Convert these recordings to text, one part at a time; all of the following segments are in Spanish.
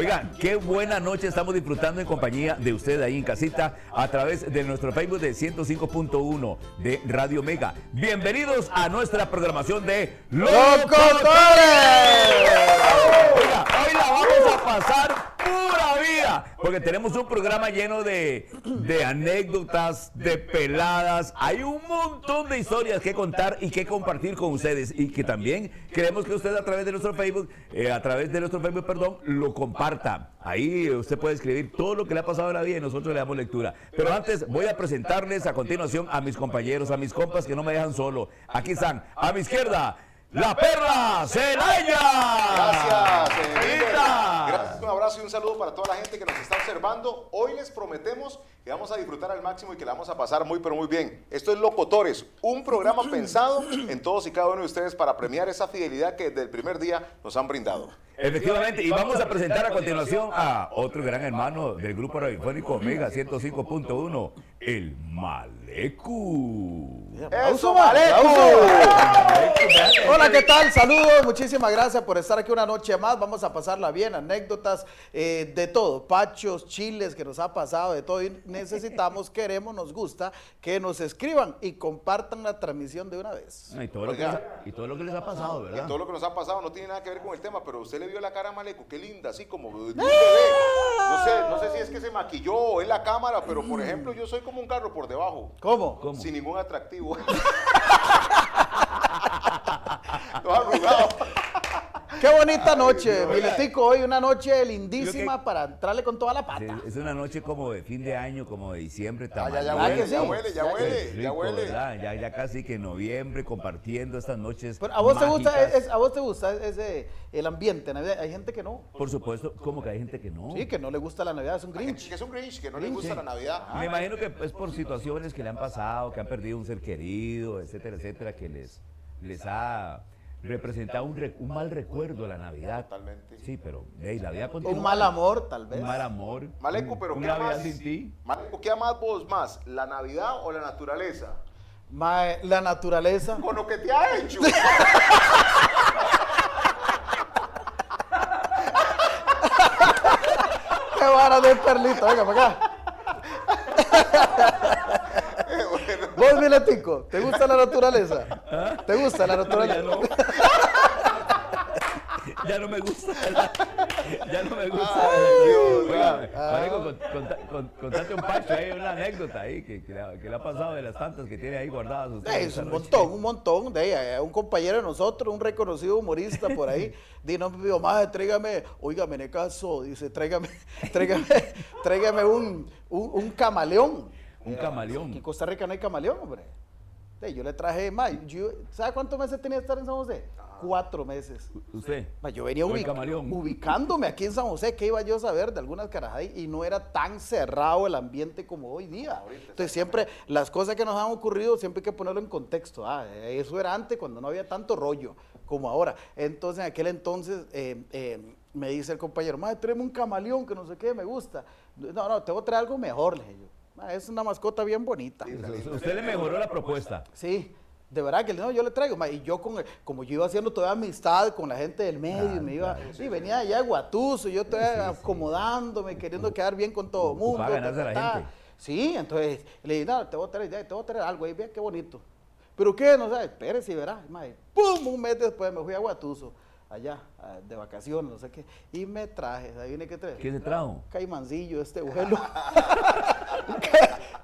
Oigan, qué buena noche estamos disfrutando en compañía de usted ahí en casita a través de nuestro Facebook de 105.1 de Radio Mega. Bienvenidos a nuestra programación de ¡Locotores! Oiga, hoy la vamos a pasar porque tenemos un programa lleno de, de anécdotas, de peladas. Hay un montón de historias que contar y que compartir con ustedes y que también queremos que usted a través de nuestro Facebook, eh, a través de nuestro Facebook, perdón, lo comparta. Ahí usted puede escribir todo lo que le ha pasado en la vida y nosotros le damos lectura. Pero antes voy a presentarles a continuación a mis compañeros, a mis compas que no me dejan solo. Aquí están, a mi izquierda. La perra Celaya. Gracias, eh, Miller. Grita. Gracias, un abrazo y un saludo para toda la gente que nos está observando. Hoy les prometemos que vamos a disfrutar al máximo y que la vamos a pasar muy, pero muy bien. Esto es Locotores, un programa pensado en todos y cada uno de ustedes para premiar esa fidelidad que desde el primer día nos han brindado. Efectivamente, y vamos a presentar a continuación a otro gran hermano del grupo radiofónico Omega 105.1, el Malecu. ¡Eso! Maleco! Hola, ¿qué tal? Saludos, muchísimas gracias por estar aquí una noche más. Vamos a pasarla bien, anécdotas eh, de todo, pachos, chiles que nos ha pasado, de todo. Y necesitamos, queremos, nos gusta que nos escriban y compartan la transmisión de una vez. Y todo, lo que les, ha- y todo lo que les ha pasado, Y ¿verdad? todo lo que nos ha pasado no tiene nada que ver con el tema, pero usted le vio la cara a Maleco, qué linda, así como ¡Ah! bebé. No sé, no sé si es que se maquilló en la cámara, pero por ejemplo, yo soy como un carro por debajo. ¿Cómo? ¿Cómo? Sin ningún atractivo. Todo arrugado. Qué bonita noche. Miletico. Hoy una noche lindísima que- para entrarle con toda la pata. Es una noche como de fin de año, como de diciembre. Ah, ya, ya tamalera. ¿Verdad huele, ya huele, ya huele, ya. Ya, ya casi que en noviembre compartiendo estas noches. Pero a vos te gusta, es- a vos te gusta ese el ambiente, Navidad. Hay gente que no. Por supuesto, como que hay gente que no. Sí, que no le gusta la Navidad, es un Grinch. que es un Grinch, que no le gusta la Navidad. Me imagino que es por situaciones que le han pasado, que han perdido un ser querido, etcétera, etcétera, que les, les ha representado un, re- un mal recuerdo a la Navidad. Totalmente. Sí, pero hey, la vida continúa. Un mal amor, tal vez. Un mal amor. Maleco, pero ¿qué amas? sin ti. Maleco, ¿qué amas vos más? ¿La Navidad o la naturaleza? La naturaleza. Con lo que te ha hecho. ¡Qué vara de perlito! Venga, para acá. Vos, Miletico, ¿te gusta la naturaleza? ¿Te gusta la No, ya naturaleza? no. ya no me gusta. ya no me gusta. Ah. Contate un pacho ahí, una anécdota ahí que, que le ha, que le ha pasado de las tantas que tiene ahí guardadas. usted Es un noche. montón, un montón de ella. eh, Un compañero de nosotros, un reconocido humorista por ahí, dijo, no, mi mamá, tráigame, oígame, en caso, dice, tráigame, tráigame, tráigame un, un, un camaleón. Un camaleón. en Costa Rica no hay camaleón, hombre. Yo le traje, ma, yo- ¿sabe cuántos meses tenía que estar en San José? Cuatro meses. ¿Usted? Ma, Yo venía ubic- ubicándome aquí en San José, ¿qué iba yo a saber de algunas carajas? Y no era tan cerrado el ambiente como hoy día. Entonces siempre, las cosas que nos han ocurrido, siempre hay que ponerlo en contexto. Ah, eso era antes, cuando no había tanto rollo como ahora. Entonces, en aquel entonces, eh, eh, me dice el compañero, madre, tráeme un camaleón que no sé qué, me gusta. No, no, te voy a traer algo mejor, le dije yo. "Ma, es una mascota bien bonita. Usted le mejoró la propuesta. Sí, de verdad que no, yo le traigo. ma, Y yo, con, como yo iba haciendo toda amistad con la gente del medio, me iba, y venía allá de Guatuso, yo todavía acomodándome, queriendo quedar bien con todo el mundo. Ocupaba ganarse a la ta, ta, ta. gente. Sí, entonces le dije, no, te voy a traer, ya, te voy a traer algo ahí, vea qué bonito. ¿Pero qué? No sé, espérese, verá. ma, y ¡Pum! Un mes después me fui a Guatuso, allá, ah, de vacaciones, no sé qué, y me traje, ahí viene que trae. ¿Qué se trajo? Caimancillo, este vuelo.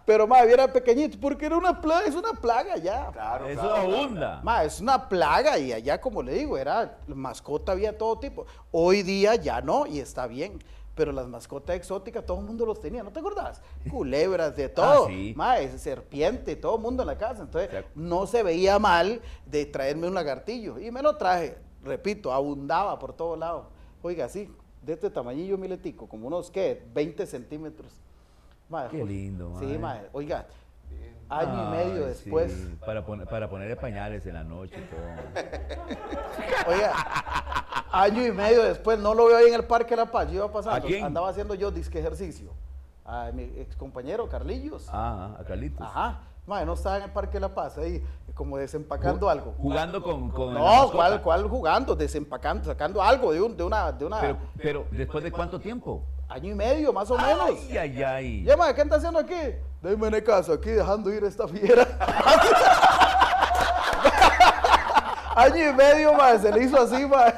Pero, madre, era pequeñito, porque era una plaga, es una plaga ya. Claro, Eso claro. abunda. Ma, es una plaga y allá, como le digo, era mascota, había todo tipo. Hoy día ya no y está bien. Pero las mascotas exóticas, todo el mundo los tenía, ¿no te acordás? Culebras, de todo. Ah, sí. Serpiente, todo el mundo en la casa. Entonces, Exacto. no se veía mal de traerme un lagartillo. Y me lo traje, repito, abundaba por todos lados. Oiga, sí, de este tamañillo miletico, como unos, ¿qué? 20 centímetros. Ma, Qué lindo, Sí, mae. ma, oiga, año y medio sí, después. para, poner, para ponerle pañales en la noche y todo. Oiga, año y medio después, no lo veo ahí en el Parque La Paz. Yo iba pasando, ¿A quién? andaba haciendo yo disque ejercicio. a mi ex compañero Carlillos. Ah, a Carlitos. Ajá. Mae, no estaba en el Parque La Paz ahí, como desempacando Ju- algo. Jugando con. con No. ¿cuál, ¿cuál jugando? Desempacando, sacando algo de, un, de una, de una Pero, pero, ¿después de cuánto tiempo? año y medio, más o menos. Ay, ay, ay. Ya, ¿qué anda haciendo aquí? Deme en caso, aquí dejando ir a esta fiera. año y medio, mae, se le hizo así, mae.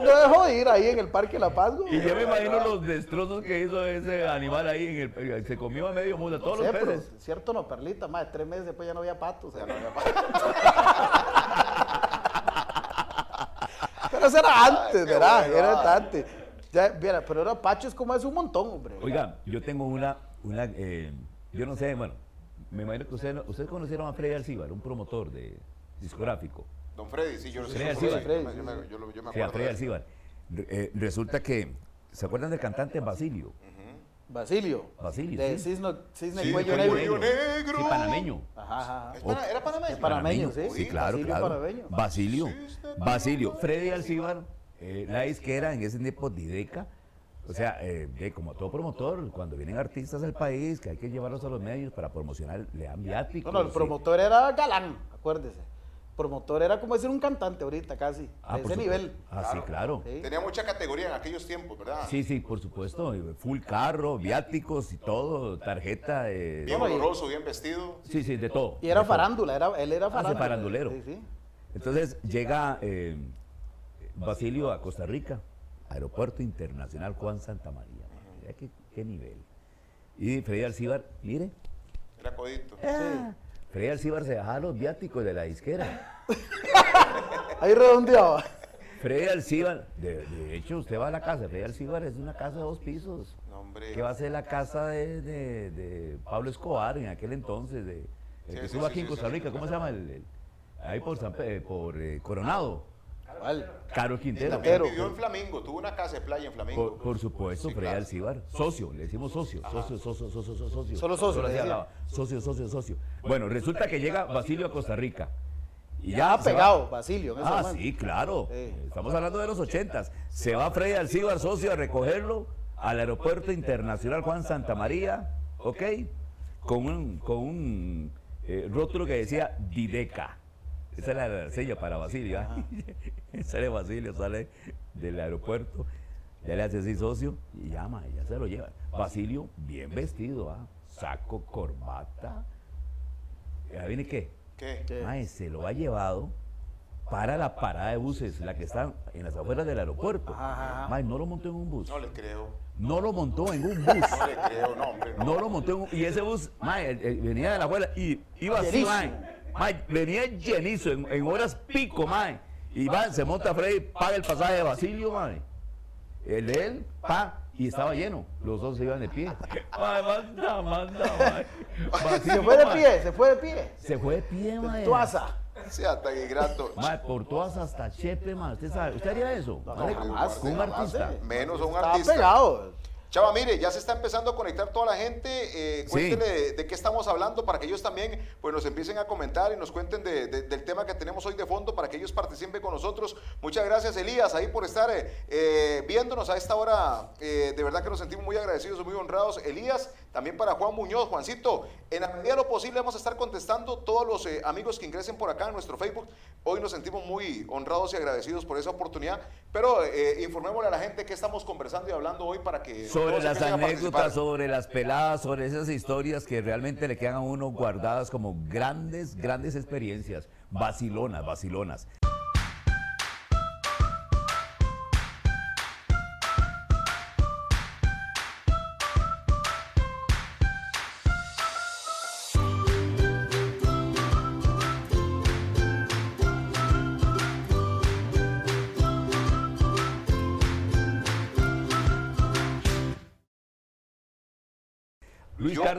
No dejó de ir ahí en el Parque La Paz, güey. Y yo me imagino los destrozos que hizo ese animal ahí en el. Se comió a medio mundo, todos los peces. cierto no, Perlita, mae, tres meses después ya no había patos. Ya no eh. había pa- Pero eso era antes, ¿verdad? bueno, era antes. Ya, pero era Pacho es como es un montón, hombre. Oiga, yo tengo una. una eh, yo no sé, bueno, me imagino que ustedes, ustedes conocieron a Freddy Alcibar, un promotor de discográfico. Don Freddy, sí, yo lo sé. Freddy yo me- acuerdo eh, resulta que. ¿Se acuerdan del cantante Basilio? Basilio. Basilio, De sí. Cisne, Cisne Sí, Cuello Cuello Negro. Negro. Sí, panameño. Ajá, ajá. ¿Es pana- ¿Era panameño? Es panameño, sí. Sí, claro, Basilio claro. panameño. Basilio. Basilio. Freddy Alcibar, eh, la disquera en ese tiempo Dideca. O sea, eh, de como todo promotor, cuando vienen artistas al país, que hay que llevarlos a los medios para promocionar, le dan viáticos. No, no, el sí. promotor era galán, acuérdese. Promotor era como decir un cantante ahorita, casi. Ah, de ese supuesto. nivel. Ah, sí, claro. Sí. Tenía mucha categoría en aquellos tiempos, ¿verdad? Sí, sí, por supuesto. Full carro, viáticos y todo, tarjeta. eh, Bien oloroso, bien vestido. sí, sí, de todo. Y era farándula, era, él era Ah, sí, farándula. farandulero. Sí, sí. Entonces llega eh, Basilio a Costa Rica, Aeropuerto Internacional Juan Santa María. Mira qué, qué nivel. Y Freddy Alcibar, mire, Era codito. ah, Freddy Alcibar se bajaba los viáticos de la disquera. Ahí redondeaba. Freddy Alcibar, de, de hecho, usted va a la casa, Freddy Alcibar es una casa de dos pisos. No, hombre. que va a ser la casa de, de- de Pablo Escobar en aquel entonces, de, el que sí, estuvo sí, aquí en Costa. Rica, ¿cómo se llama? El, el- ahí por, San eh, por eh, Coronado, ¿Cuál? Caro Quintero. también vivió en Flamingo, tuvo una casa de playa en Flamingo. Por, por supuesto, Sí, Freddy claro. Alcibar, socio, le decimos socio, socio, socio, socio, socio, socio. Solo socio, le hablaba, socio, socio, socio. Bueno, resulta que llega Basilio a Costa Rica. Y Ya va- pegado, Basilio. en ese Ah, sí, claro. Sí. Estamos hablando de los ochentas. Se va Freddy Alcibar, socio, a recogerlo al Aeropuerto Internacional Juan Santa María, ¿ok? Con un, con un eh, rótulo que decía Dideca. Esa era la sella para Basilio. ¿ah? sale Basilio, sale del aeropuerto, ya le hace así socio y llama, y ya se lo lleva. Basilio, bien vestido, ¿ah? saco, corbata. ¿Ya viene qué? ¿Qué? Mae, se lo ha llevado para la parada de buses, la que está en las afueras del aeropuerto. Ajá, ajá. Mae, no lo montó en un bus. No le creo. No lo montó en un bus. No le creo, no, hombre. No. No lo montó en un Y ese bus, mae, venía de la afuera y iba así, mae. Mae, venía llenizo, en, en horas pico, mae. Y va, se monta Freddy, paga el pasaje de Basilio, mae. El de él, pa, y estaba lleno. Los dos se iban de pie. Mae, manda, manda, mae. Se fue de pie, se fue de pie. Se fue de pie, mae. Tuaza. Sea tan ingrato. Mae, por todas hasta Chepe, mae. ¿Usted sabe? ¿Usted haría eso? No, ¿Vale? jamás, Con un jamás, artista. eh. Menos un artista. pegado. Chava, mire, ya se está empezando a conectar toda la gente. Eh, Sí. cuéntele de, de qué estamos hablando para que ellos también pues, nos empiecen a comentar y nos cuenten de- de- del tema que tenemos hoy de fondo para que ellos participen con nosotros. Muchas gracias, Elías, ahí por estar eh, eh, viéndonos a esta hora. Eh, de verdad que nos sentimos muy agradecidos y muy honrados. Elías, también para Juan Muñoz, Juancito. En la medida de lo posible vamos a estar contestando todos los amigos que ingresen por acá en nuestro Facebook. Hoy nos sentimos muy honrados y agradecidos por esa oportunidad. Pero informémosle a la gente qué estamos conversando y hablando hoy para que Sobre las anécdotas, sobre las peladas, sobre esas historias que realmente le quedan a uno guardadas como grandes, grandes experiencias. Vacilonas, vacilonas.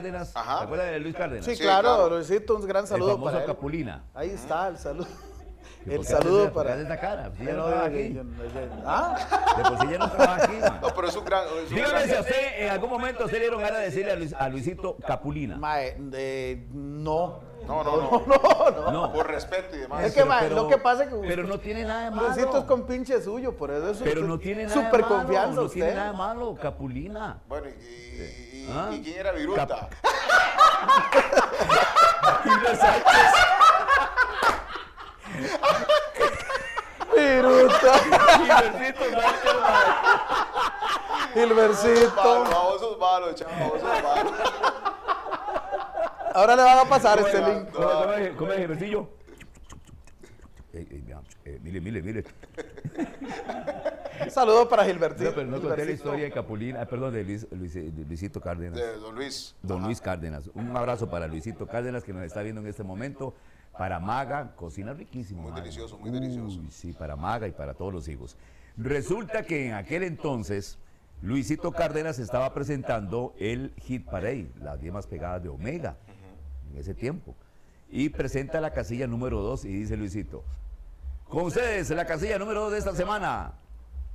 Cárdenas, Ajá. ¿te acuerdas de Luis Cárdenas? Sí, Sí, claro, claro. Luisito, un gran El saludo famoso para él. Capulina. Ahí está el saludo. ¿Y El saludo hace- para. cara? Si ya no no trabaja digo que aquí. yo no- yo- ¿Ah? De por sí ya no trabaja aquí, man. No, pero es un gran. es un Dígame gran- si a usted en algún momento se le dieron ganas de decirle a, Luis- a Luisito Capulina. Mae, de- no. No. No, no, no. No, no. No. Por respeto y demás. Es que, ma, lo que pasa es que Pero no tiene nada de malo. Luisito es con pinche suyo, por eso es Pero no tiene nada super de malo. confianza No usted. tiene nada de malo, Capulina. Bueno, y, y- y- Ah. ¿y quién era Viruta? Cap-. Viruta, Gilbertito Sánchez. Gilbercito. Malo, chavo, vos sos malo. Ahora le van a pasar este link. ¿Cómo, cómo es, cómo es, Gilbertillo? Ey, ey, mira, eh, mire, mire, mire. Saludos para Gilbertito. No, pero no conté la historia de Capulina, ah, perdón, de, Luis- Luis- de Luisito Cárdenas. De Don Luis. Don Ajá. Luis Cárdenas. Un abrazo para Luisito Cárdenas que nos está viendo en este momento. Para Maga, cocina riquísimo. Muy Maga. delicioso, muy delicioso. Sí, para Maga y para todos los hijos. Resulta que en aquel entonces Luisito Cárdenas estaba presentando el Hit Parade, las 10 más pegadas de Omega, en ese tiempo. Y presenta la casilla número 2 y dice Luisito, con ustedes la casilla número 2 de esta semana.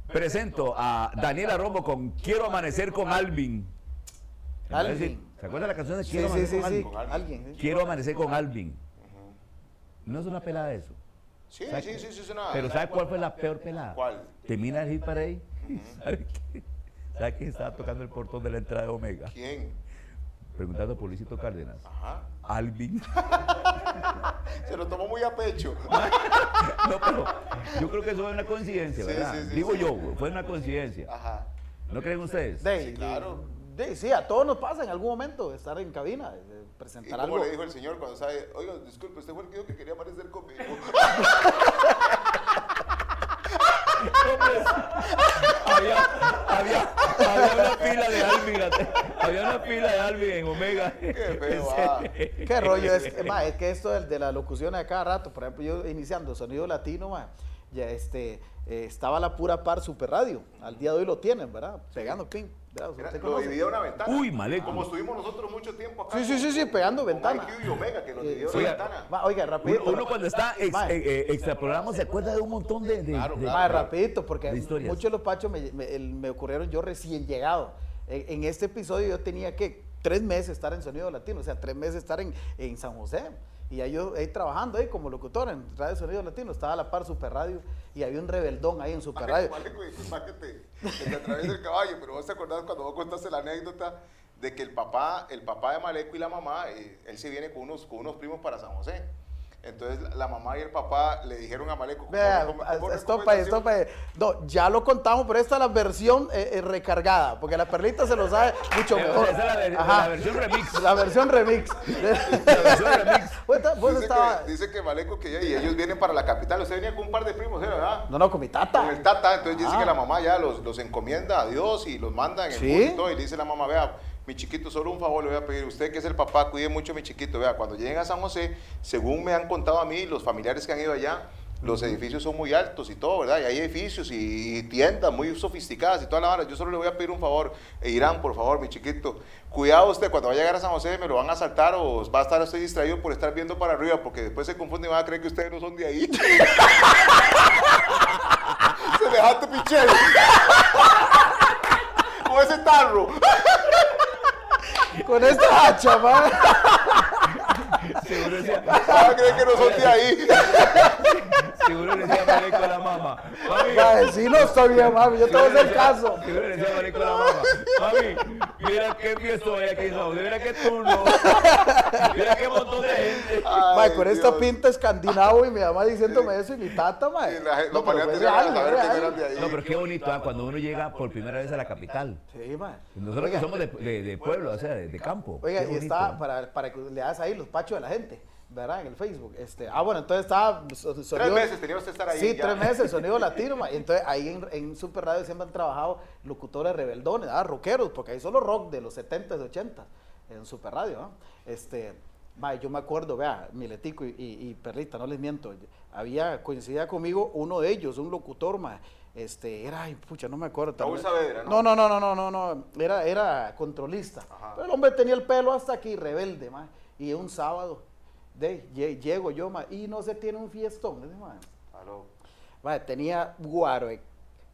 Presento a Daniela Romo con Quiero amanecer con Alvin. Alvin. ¿Se acuerda la canción de Quiero sí, amanecer sí, con sí. Alvin? Quiero amanecer con Alvin. No es una pelada eso. Sí, ¿Sabe sí, sí, sí, es una. Pero ¿sabe cuál fue la peor pelada? ¿Cuál? Termina el hit parade. ¿Sabe qué? ¿Sabe quién estaba tocando el portón de la entrada de Omega? ¿Quién? Preguntando por Luisito Cárdenas. Ajá. Alvin. Se lo tomó muy a pecho. No, pero yo creo que eso fue una coincidencia, ¿verdad? sí, sí, Digo sí. yo, fue una coincidencia. Ajá. ¿No creen ustedes? De, Sí, claro. sí, a todos nos pasa en algún momento estar en cabina, de ¿Y presentar cómo algo. le dijo el señor cuando sabe, oiga, disculpe, usted fue el que dijo que quería amanecer conmigo? Hombre, había, había, había una de Alvin, había una pila de Alvin en Omega. Qué feo, ah. ¿Qué rollo es? que, ma, es que esto del- de, la locución a cada rato, por ejemplo, yo iniciando Sonido Latino, ma, ya este, eh, estaba la pura par Super Radio. Al día de hoy lo tienen, ¿verdad? Pegando ping. ¿verdad? Era- ¿Usted lo una ventana. Uy, maleco. Como estuvimos nosotros mucho tiempo acá. Sí, sí, sí, sí, pegando con ventana. IQ y Omega, que nos Eh, dividió una ventana. Ma, oiga, rapidito. Uno, uno cuando está ex, Ma, eh, eh, se acuerda de un montón de, de- Claro, de- claro. Ma, rapidito, porque de muchos de los pachos me, me- me ocurrieron yo recién llegado. En, en este episodio yo tenía que tres meses estar en Sonido Latino, o sea, tres meses estar en, en San José. Y ahí yo ahí trabajando ahí como locutor en Radio Sonido Latino, estaba a la par Super Radio y había un rebeldón ahí en Super Radio. Maleco, disculpa que te, que te atraviese el caballo, pero vos te acordás cuando vos contaste la anécdota de que el papá, el papá de Maleco y la mamá, eh, él se viene con unos, con unos primos para San José. Entonces la, mamá y el papá le dijeron a Maleco, estopa, recomendación, estopa. No, ya lo contamos, pero esta es la versión eh, eh, recargada, porque la perlita se lo sabe mucho mejor. esa es la ver- Ajá. la versión remix. La versión remix. La versión remix. Vos está- vos Dice, estaba- que, dice que Maleco que ya, y ellos vienen para la capital. Usted venía con un par de primos, ¿eh, ¿verdad? No, no, con mi tata. Con el tata, entonces dice Ah. que la mamá ya los, los encomienda a Dios y los manda en el ¿Sí? y todo. Y le dice la mamá, vea, mi chiquito, solo un favor le voy a pedir. Usted que es el papá, cuide mucho a mi chiquito. Vea, cuando lleguen a San José, según me han contado a mí, los familiares que han ido allá, los edificios son muy altos y todo, ¿verdad? Y hay edificios y, y tiendas muy sofisticadas y toda la hora. Yo solo le voy a pedir un favor. E Irán, por favor, mi chiquito. Cuidado usted, cuando vaya a llegar a San José, me lo van a asaltar o va a estar usted distraído por estar viendo para arriba, porque después se confunde y van a creer que ustedes no son de ahí. Semejante pichero. Con ese tarro. Con esta hacha, man. Seguro decía, Van a creer que no son de ahí. Seguro le decía Maleco a la mamá. Mami, sí, no estoy bien, mami. Yo te voy a hacer caso. Seguro le decía Maleco a la mamá. Mami, mira qué fiesta hay aquí José, mira qué turno. Mira qué montón de gente. Mae, con esta pinta escandinavo y mi mamá diciéndome eso y mi tata, mae. No, los pero real, saber que eran de ahí. No, qué bonito ah, cuando uno llega por primera vez a la capital. Sí, mae. Nosotros que somos de, de- de pueblo, o sea, de, de campo. Oiga, Qué y bonito. está para, para que le hagas ahí los pachos de la gente, ¿verdad? En el Facebook. Este, ah, bueno, entonces estaba. so- Tres meses tenía usted que estar ahí. Sí, ya. tres meses, sonido latino. y Entonces ahí en, en Super Radio siempre han trabajado locutores rebeldones, ah, rockeros, porque ahí solo rock de los 70s, 80s en Super Radio. ¿no? Este, ma, yo me acuerdo, vea, Miletico y, y- y Perlita, no les miento, había coincidía conmigo uno de ellos, un locutor, ma, este, era, ay, pucha, no me acuerdo. Raúl Saavedra, ¿no? No, no, no, no, no, no, no, era, era controlista. Ajá. Pero el hombre tenía el pelo hasta aquí, rebelde, ma, y un sábado, de, lle- llego yo, ma, y no se tiene un fiestón, ese, ma. Aló. Mae, tenía guaro, eh,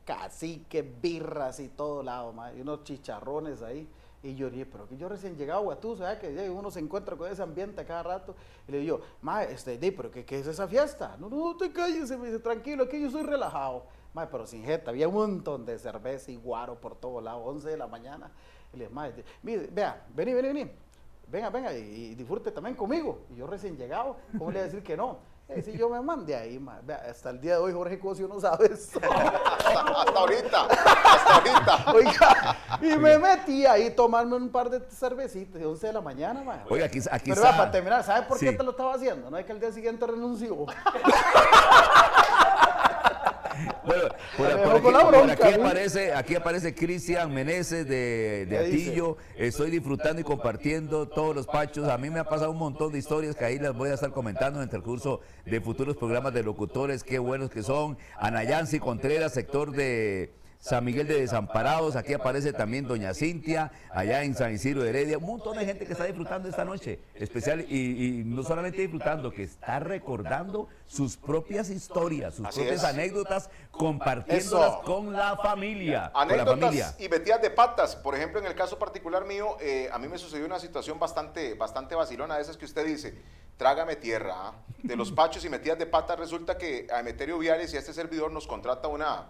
cacique, birras y todo lado, y unos chicharrones ahí. Y yo dije, pero que yo recién llegado a tú, ¿sabes? Que uno se encuentra con ese ambiente a cada rato. Y le digo, ma, este, di, pero ¿qué, ¿qué, es esa fiesta? No, no, te calles, me dice, tranquilo, que yo soy relajado. Ma, pero sin jeta, había un montón de cerveza y guaro por todos lados, 11 de la mañana. Y le dije, ma, mire, vea, vení, vení, vení. Venga, venga, y, y disfrute también conmigo. Y yo recién llegado, ¿cómo le voy a decir que no? Eh, si yo me mandé ahí, ma, vea, hasta el día de hoy, Jorge Cosio no sabes. hasta, hasta ahorita, hasta ahorita. Oiga, y me metí ahí a tomarme un par de cervecitas de 11 de la mañana, ma. Oiga, aquí, aquí Pero para terminar, ¿sabes por qué te lo estaba haciendo? No es que al día siguiente renunció. Bueno, por, por aquí, aparece, aquí aparece Cristian Meneses de. Atillo. Estoy disfrutando y compartiendo todos los pachos. A mí me ha pasado un montón de historias que ahí las voy a estar comentando en el transcurso de futuros programas de locutores. Qué buenos que son. Anayansi Contreras, sector de San Miguel de Desamparados. Aquí aparece también Doña Cintia, allá en San Isidro de Heredia. Un montón de gente que está disfrutando esta noche especial y, y no solamente disfrutando, que está recordando sus propias historias, sus Así propias es. anécdotas, compartiéndolas Eso. con la familia. Con la familia. Anécdotas y metidas de patas. Por ejemplo, en el caso particular mío, eh, a mí me sucedió una situación bastante, bastante vacilona, de esas que usted dice, trágame tierra. ¿ah? De los pachos y metidas de patas, resulta que a Emeterio Viales y a este servidor nos contrata una,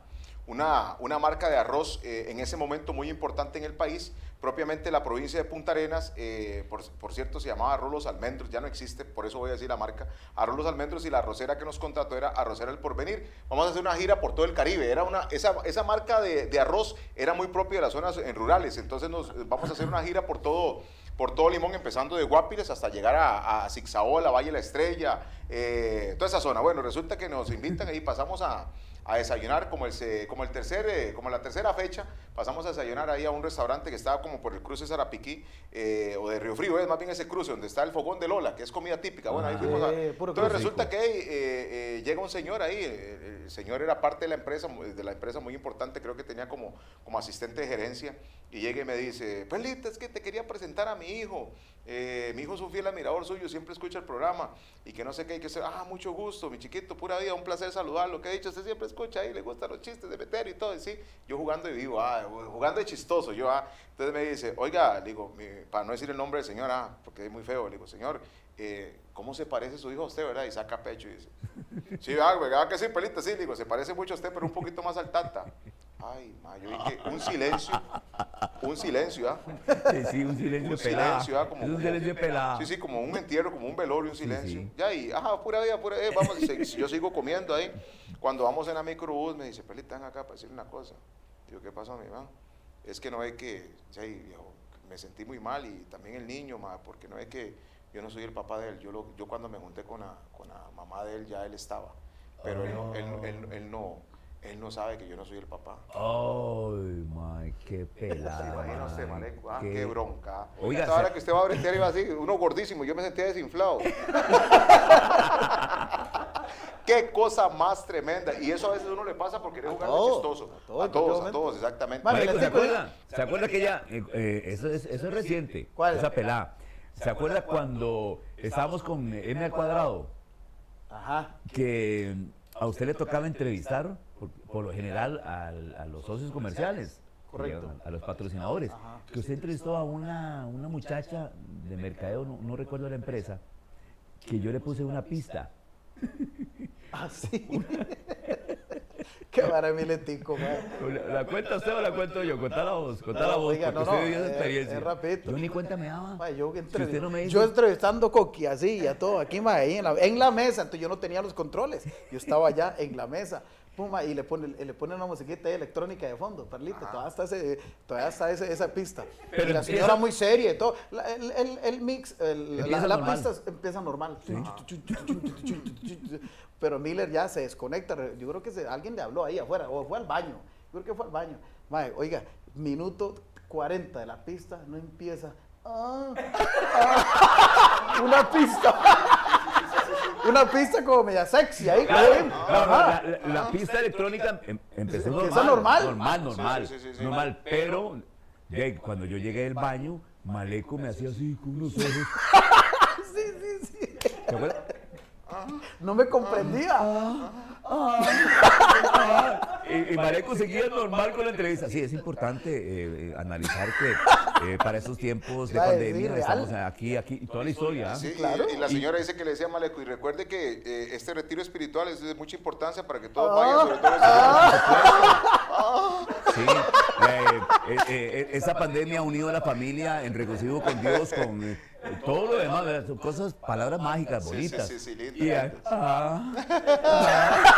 una, una marca de arroz eh, en ese momento muy importante en el país, propiamente la provincia de Punta Arenas, eh, por, por cierto se llamaba Arroz Los Almendros, ya no existe, por eso voy a decir la marca, Arroz Los Almendros y la arrocera que nos contrató era Arrocera El Porvenir. Vamos a hacer una gira por todo el Caribe, era una, esa, esa marca de, de arroz era muy propia de las zonas en rurales, entonces nos, vamos a hacer una gira por todo, por todo Limón, empezando de Guapiles hasta llegar a, a Zigzaola, Valle la Estrella, eh, toda esa zona. Bueno, resulta que nos invitan y pasamos a, a desayunar como el, se- como el tercer, eh, como la tercera fecha, pasamos a desayunar ahí a un restaurante que estaba como por el cruce Zarapiquí eh, o de Río Frío, es más bien ese cruce donde está el fogón de Lola, que es comida típica. Bueno, ahí Ah. fuimos a... Eh, Entonces resulta que eh, eh, llega un señor ahí, el señor era parte de la empresa, de la empresa muy importante, creo que tenía como, como asistente de gerencia, y llega y me dice, Pelita, es que te quería presentar a mi hijo, eh, mi hijo es un fiel admirador suyo, siempre escucha el programa, y que no sé qué hay que hacer, ah, mucho gusto, mi chiquito, pura vida, un placer saludarlo, que ha dicho, usted siempre escucha ahí, le gustan los chistes de meter y todo, y sí, yo jugando de vivo, ah, jugando de chistoso, yo, ah, entonces me dice, oiga, digo, mi- para no decir el nombre del señor, ah, porque es muy feo, le digo, señor, eh, ¿cómo se parece su hijo a usted, verdad? Y saca pecho y dice, sí, ah, ah, que sí, pelita, sí, digo, se parece mucho a usted, pero un poquito más al tata. Ay, ma, yo dije, un silencio, un silencio, ¿ah? Sí, sí, un silencio Un pelado. silencio, ah, como- es un silencio pelado. Sí, sí, como un entierro, como un velorio, un silencio. sí. Ya, y, ajá, pura vida, pura vida, vamos, yo sigo comiendo ahí. Cuando vamos en la microbús, me dice, Pelita, ven acá para decirle una cosa. Digo, ¿qué pasó, mi mamá? Es que no es que, ya, viejo, me sentí muy mal y también el niño, ma, porque no es que yo no soy el papá de él. Yo, lo- yo cuando me junté con la, con la mamá de él, ya él estaba. Pero él, no- él, no- él, él no, él no sabe que yo no soy el papá. Ay, my, qué pelada. Mae, maleco, ah, qué, bronca. Oiga, Esta hora se- que usted va a bretear iba así, uno gordísimo, yo me sentía desinflado. qué cosa más tremenda. Y eso a veces uno le pasa por querer A jugar chistoso. a todos, A todos, a todos, exactamente. Marico, ¿se acuerda? ¿Se acuerda que ella, eh, eh, eso, es, eso es reciente, ¿Cuál? esa pelada? ¿Se acuerda cuando estábamos con M al cuadrado? Ajá. Que a usted le tocaba entrevistar, por, por lo general, al- a los socios comerciales. Correcto. A, a los patrocinadores. Ajá. Que usted entrevistó a una, una muchacha de mercadeo, no, no recuerdo la empresa, que yo le puse una pista. Así. Qué maravilletico, man. ¿La, la cuenta usted o la cuento yo? Contala vos, contala vos, Oiga, porque no, usted no, esa es- experiencia. es rapidito. Yo ni cuenta me daba. Ma, yo, Si entrev- usted no me dice- yo entrevistando Coqui así a todo, aquí ma, ahí en la, en la mesa, entonces yo no tenía los controles, yo estaba allá en la mesa, pum, ma, y le pone, le pone una musiquita ahí electrónica de fondo, Perlita, todavía está, ese, todavía está ese- esa pista. Pero y la empieza- señora muy seria y todo, La- el, el- el mix, el- Empieza la, la normal. pista empieza normal. Pero Miller ya se desconecta, yo creo que se- alguien le habló ahí afuera, o fue al baño, yo creo que fue al baño. Oiga, minuto 40 de la pista, no empieza. Ah, ah, una pista. Una pista como media sexy ahí. No, no, Ajá. la, la- la pista electrónica em- empezó normal. Normal. Normal, normal. Sí, sí, sí, sí. normal, pero cuando yo llegué del baño, Maleco me hacía así con unos ojos. Sí, sí, sí. ¿Te acuerdas? No me comprendía. Y, y Maleco seguía normal con la entrevista. Sí, es importante eh, eh, analizar que eh, para esos tiempos de decir, pandemia, real. estamos aquí, aquí, y toda la historia. ¿ah? Sí, y- claro. y, la señora dice que le decía a Maleco, y recuerde que eh, este retiro espiritual es de mucha importancia para que todos vayan, sobre todo el Sí, eh, eh, eh, esa pandemia ha unido a la familia en regocijo con Dios, con eh, todo lo demás, ¿verdad? son cosas, palabras mágicas, Sí, sí, bonitas. sí, sí, linda. Y, ah,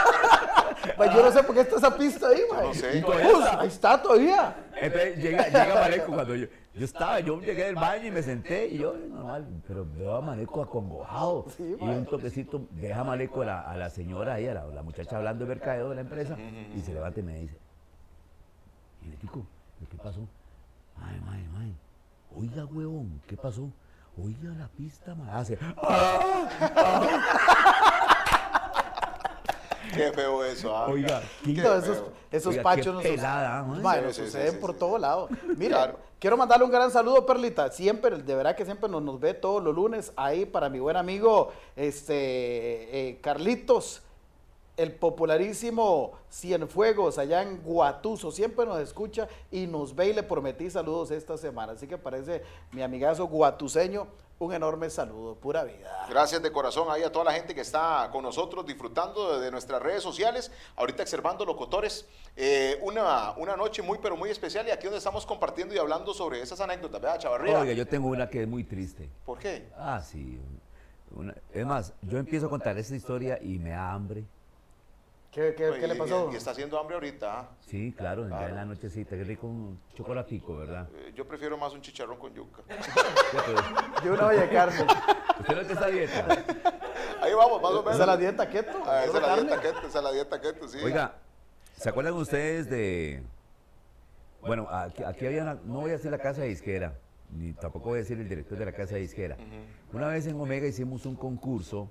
Pues yo no sé por qué está esa pista ahí, mae. no sé. Y todavía está. ahí está todavía. Entonces llega, llega Maleco cuando yo, yo estaba, yo llegué del baño y me senté y yo, normal, pero veo a Maleco acongojado. Sí, y un toquecito, deja Maleco a la, a la señora ahí, a la, la muchacha hablando de mercadeo de la empresa, y se levanta y me dice, y ¿qué pasó? Ay, ay, ay, oiga, huevón, ¿qué pasó? Oiga la pista, mae. Hace, "Ah". Qué feo eso. ah. oiga, ¿qué- Todos esos, esos Oiga, pachos qué nos, pelada, sí, sí, suceden sí, por sí. todo lado. Claro. quiero mandarle un gran saludo, Perlita. Siempre, de verdad que siempre nos, nos ve todos los lunes ahí para mi buen amigo este eh, Carlitos, el popularísimo Cienfuegos allá en Guatuso. Siempre nos escucha y nos ve y le prometí saludos esta semana. Así que parece mi amigazo guatuseño. Un enorme saludo, pura vida. Gracias de corazón ahí a toda la gente que está con nosotros disfrutando de, de nuestras redes sociales. Ahorita observando locutores. Eh, una, una noche muy, pero muy especial y aquí donde estamos compartiendo y hablando sobre esas anécdotas, ¿verdad, Chavarría? Oiga, yo tengo una que es muy triste. ¿Por qué? Ah, sí. una- es más, yo empiezo a contar esta historia y me da hambre. ¿Qué, qué- le pasó? Y, y está haciendo hambre ahorita. ah. Sí, claro, ya en la nochecita, qué rico un chocolatico, ¿verdad? Eh, Yo prefiero más un chicharrón con yuca. ¿Qué, pues? Yo una olla de carne. ¿Usted no es de esa dieta? Ahí vamos, más o menos. ¿Esa es la dieta keto? Ah, esa ¿Solo es la dieta keto, esa es la dieta keto, sí. Oiga, ¿se acuerdan ustedes de... Bueno, aquí, aquí había una... No voy a decir la casa de disquera, ni tampoco voy a decir el director de la casa de disquera. Una vez en Omega hicimos un concurso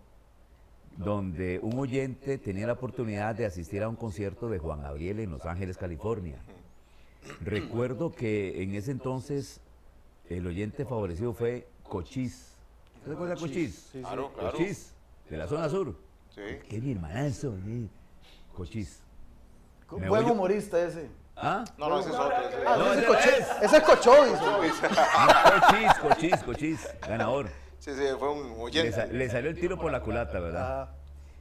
donde un oyente tenía la oportunidad de asistir a un concierto de Juan Gabriel en Los Ángeles, California. Recuerdo que en ese entonces el oyente favorecido fue Cochís. ¿Se acuerda de Cochís? Sí, sí. Claro, claro. Cochís, de la zona sur. Sí. Que mi hermanazo, eh. Cochís. Buen humorista ese. ¿Ah? No, no, ese es otro. ese- Ah, No, ese, ese es ese es Cochovis. No, cochís, cochís, cochís, ganador. Sí, sí, fue un Le, oyente. sa- le salió el tiro por la culata, ¿verdad? Ah,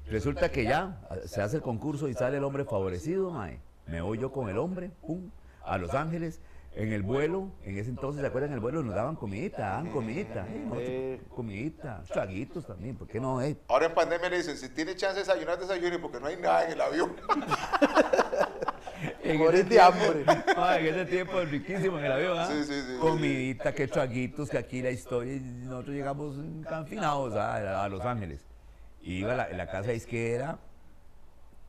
Resulta que ya se hace el concurso y sale el hombre favorecido, mae. Me voy yo con el hombre, pum, a Los Ángeles. En el vuelo, en ese entonces, ¿se acuerdan? En el vuelo nos daban comidita, daban comidita. eh, comidita, traguitos también, ¿por qué no? eh? Ahora en pandemia le dicen, si tiene chance de desayunar, desayune, porque no hay nada en el avión. Tiempo- hambre. Mae, en ese tiempo es riquísimo en el avión, ¿ah? Sí, sí, sí. Comidita, que traguitos, que aquí la historia, y nosotros llegamos confinados a, a Los Ángeles. Y iba a la, la casa izquierda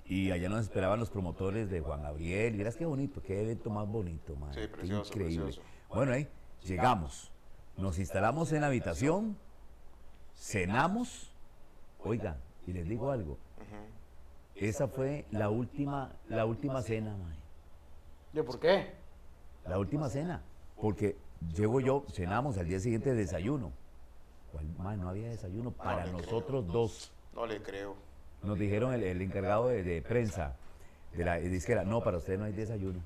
y allá nos esperaban los promotores de Juan Gabriel. Verás qué bonito, qué evento más bonito, mae. Sí, qué precioso, increíble. precioso. Bueno, ahí llegamos, nos instalamos en la habitación, cenamos. Oiga, y les digo algo. Esa fue la última, la última cena, mae. ¿Y por qué? La última cena. Porque llego yo, cenamos al día siguiente de desayuno. ¿Cuál, no había desayuno para nosotros dos. No le creo. Nos dijeron el, el encargado de, de prensa de la disquera, no, para usted no hay desayuno.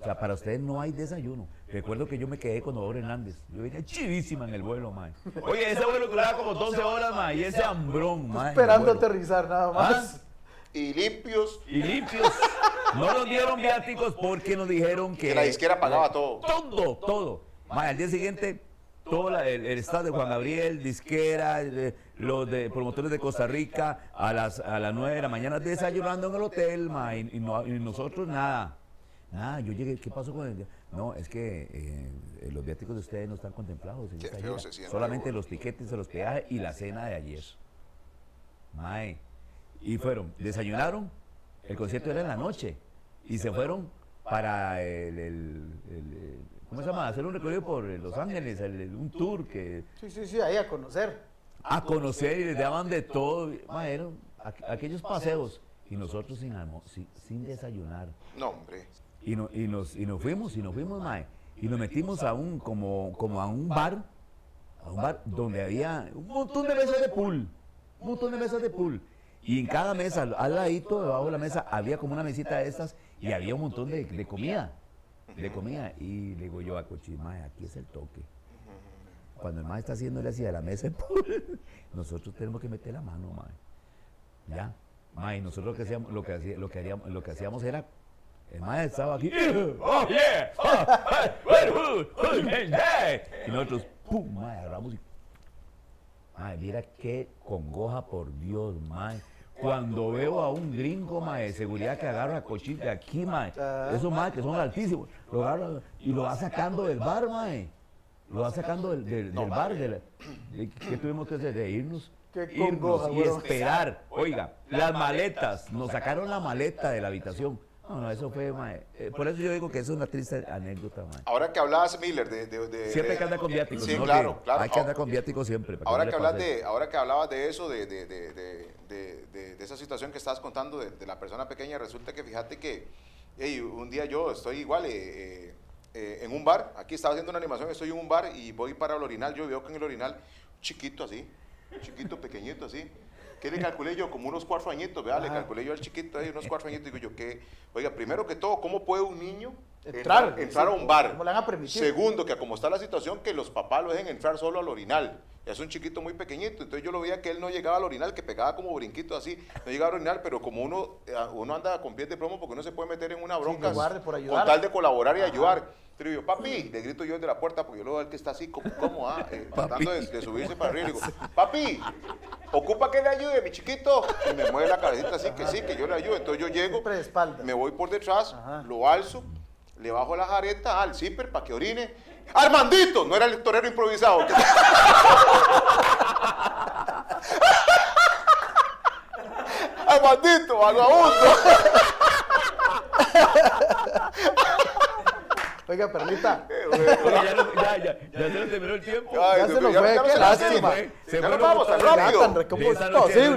O sea, para usted no hay desayuno. Recuerdo que yo me quedé con Odor Hernández. Yo venía chivísima en el vuelo, mae. Oye, ese vuelo duraba como 12 horas, mae, y ese hambrón, el Esperando aterrizar nada más. Y limpios, Y limpios. No nos dieron viáticos porque nos dijeron que... que la disquera pagaba todo. Todo, todo. Mae, al día siguiente, todo la- el, el staff de Juan Gabriel, disquera, los de promotores de Costa Rica, a las, a las 9 de la mañana desayunando en el hotel, mae, y, y no- y nosotros nada. Nada, yo llegué, ¿qué pasó con el.? No, es que eh, los viáticos de ustedes no están contemplados. en esta feo Solamente los tiquetes de los peajes y la cena de ayer. Mae. Y fueron, desayunaron, el concierto era en la noche, y se fueron para el, el- el- ¿cómo se llama? Hacer un recorrido por Los Ángeles, el- el- un tour que Sí, sí, sí, ahí a conocer. a conocer y les daban de todo, mae, eran aqu- aquellos paseos, y nosotros sin, almo- sin, sin desayunar. No, hombre. Y, no- y nos, y nos fuimos, y nos fuimos, mae. Y nos metimos a un, como, como a un bar, a un bar donde había un montón de mesas de pool, un montón de mesas de pool. Y en cada mesa, al- al ladito, debajo de la mesa, había como una mesita de estas y había un montón de, de comida. de comida. Y le digo yo a Cochi, mae, aquí es el toque. Cuando el mae está haciéndole así a la mesa, nosotros tenemos que meter la mano, mae. Ya. Mae, nosotros lo que hacíamos, lo que, hacía- lo que haríamos, lo que hacíamos era el mae estaba aquí. Oh, yeah. Oh. Y nosotros, pum, mae, agarramos y. Mae, mira qué congoja, por Dios, mae. Cuando veo a un gringo, mae, de seguridad que agarra cochita de aquí, mae. Esos mae que son altísimos. Lo agarra y lo va sacando del bar, mae. Lo va sacando del, del- del bar. de la- de- ¿Qué tuvimos que hacer? De irnos. Irnos y esperar. Oiga, las maletas. Nos sacaron la maleta de la habitación. No, no, eso fue, mae. Eh, por eso yo digo que eso es una triste anécdota, mae. Ahora que hablabas, Miller, de... de- de- Siempre que andar con viáticos. Sí, ¿no? claro, claro. Hay que andar con viáticos siempre. para Ahora no que, le hablas de, ahora que hablabas de eso, de, de- de- de- de- de- de esa situación que estabas contando de, de la persona pequeña, resulta que fíjate que hey, un día yo estoy igual eh, eh, eh, en un bar, aquí estaba haciendo una animación, estoy en un bar y voy para el orinal, yo veo que en el orinal, chiquito así, chiquito, pequeñito así, ¿qué le calculé yo? Como unos cuatro añitos, ¿verdad? Le calculé yo al chiquito ahí unos cuatro añitos, digo yo, que, oiga, primero que todo, ¿cómo puede un niño Entrar, entrar, a sí, un bar? ¿cómo le van a? Segundo, que como está la situación, que los papás lo dejen entrar solo al orinal. Es un chiquito muy pequeñito, entonces yo lo veía que él no llegaba al orinal, que pegaba como brinquito así, no llegaba al orinal, pero como uno, eh, uno anda con pies de plomo porque uno se puede meter en una bronca por con tal de colaborar y ayudar. Yo, papi, le grito yo desde la puerta porque yo lo veo al que está así, como, ¿cómo? Ah, eh, tratando de, de subirse para arriba. Y digo, papi, ocupa que le ayude, mi chiquito. Y me mueve la cabecita así, que sí, que yo le ayudo. Entonces yo llego, me voy por detrás, Ajá. lo alzo, le bajo la jareta al zipper para que orine. ¡Armandito! No era el torero improvisado. ¡Armandito, vagabundo! Oiga, Perlita, ya, no- ya, ya, ya se nos terminó el tiempo. Ay, Ya Dios se nos fue, qué lástima. Se nos vamos tan rápido.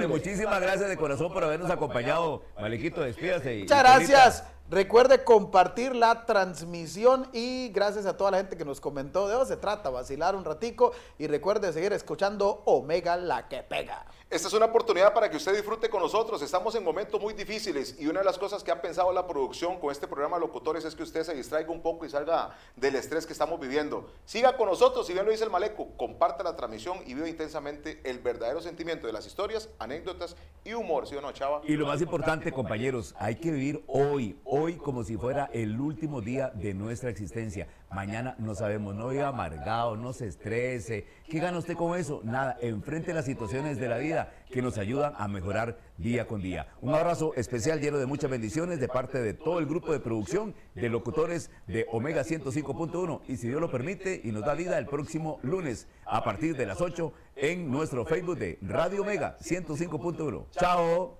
Muchísimas gracias de corazón por habernos acompañado. Malequito, despídase. muchas gracias. Recuerde compartir la transmisión y gracias a toda la gente que nos comentó. De eso se trata, vacilar un ratico y recuerde seguir escuchando Omega la que pega. Esta es una oportunidad para que usted disfrute con nosotros. Estamos en momentos muy difíciles y una de las cosas que ha pensado la producción con este programa de locutores es que usted se distraiga un poco y salga del estrés que estamos viviendo. Siga con nosotros, si bien lo dice el Maleco, comparta la transmisión y viva intensamente el verdadero sentimiento de las historias, anécdotas y humor, ¿sí o no, Chava? Y lo más importante, compañeros, hay que vivir hoy, hoy como si fuera el último día de nuestra existencia. Mañana no sabemos, no viva amargado, no se estrese. ¿Qué gana usted con eso? Nada, enfrente las situaciones de la vida que nos ayudan a mejorar día con día. Un abrazo especial lleno de muchas bendiciones de parte de todo el grupo de producción de locutores de Omega 105.1 y si Dios lo permite y nos da vida el próximo lunes a partir de las 8 en nuestro Facebook de Radio Omega 105.1. Chao.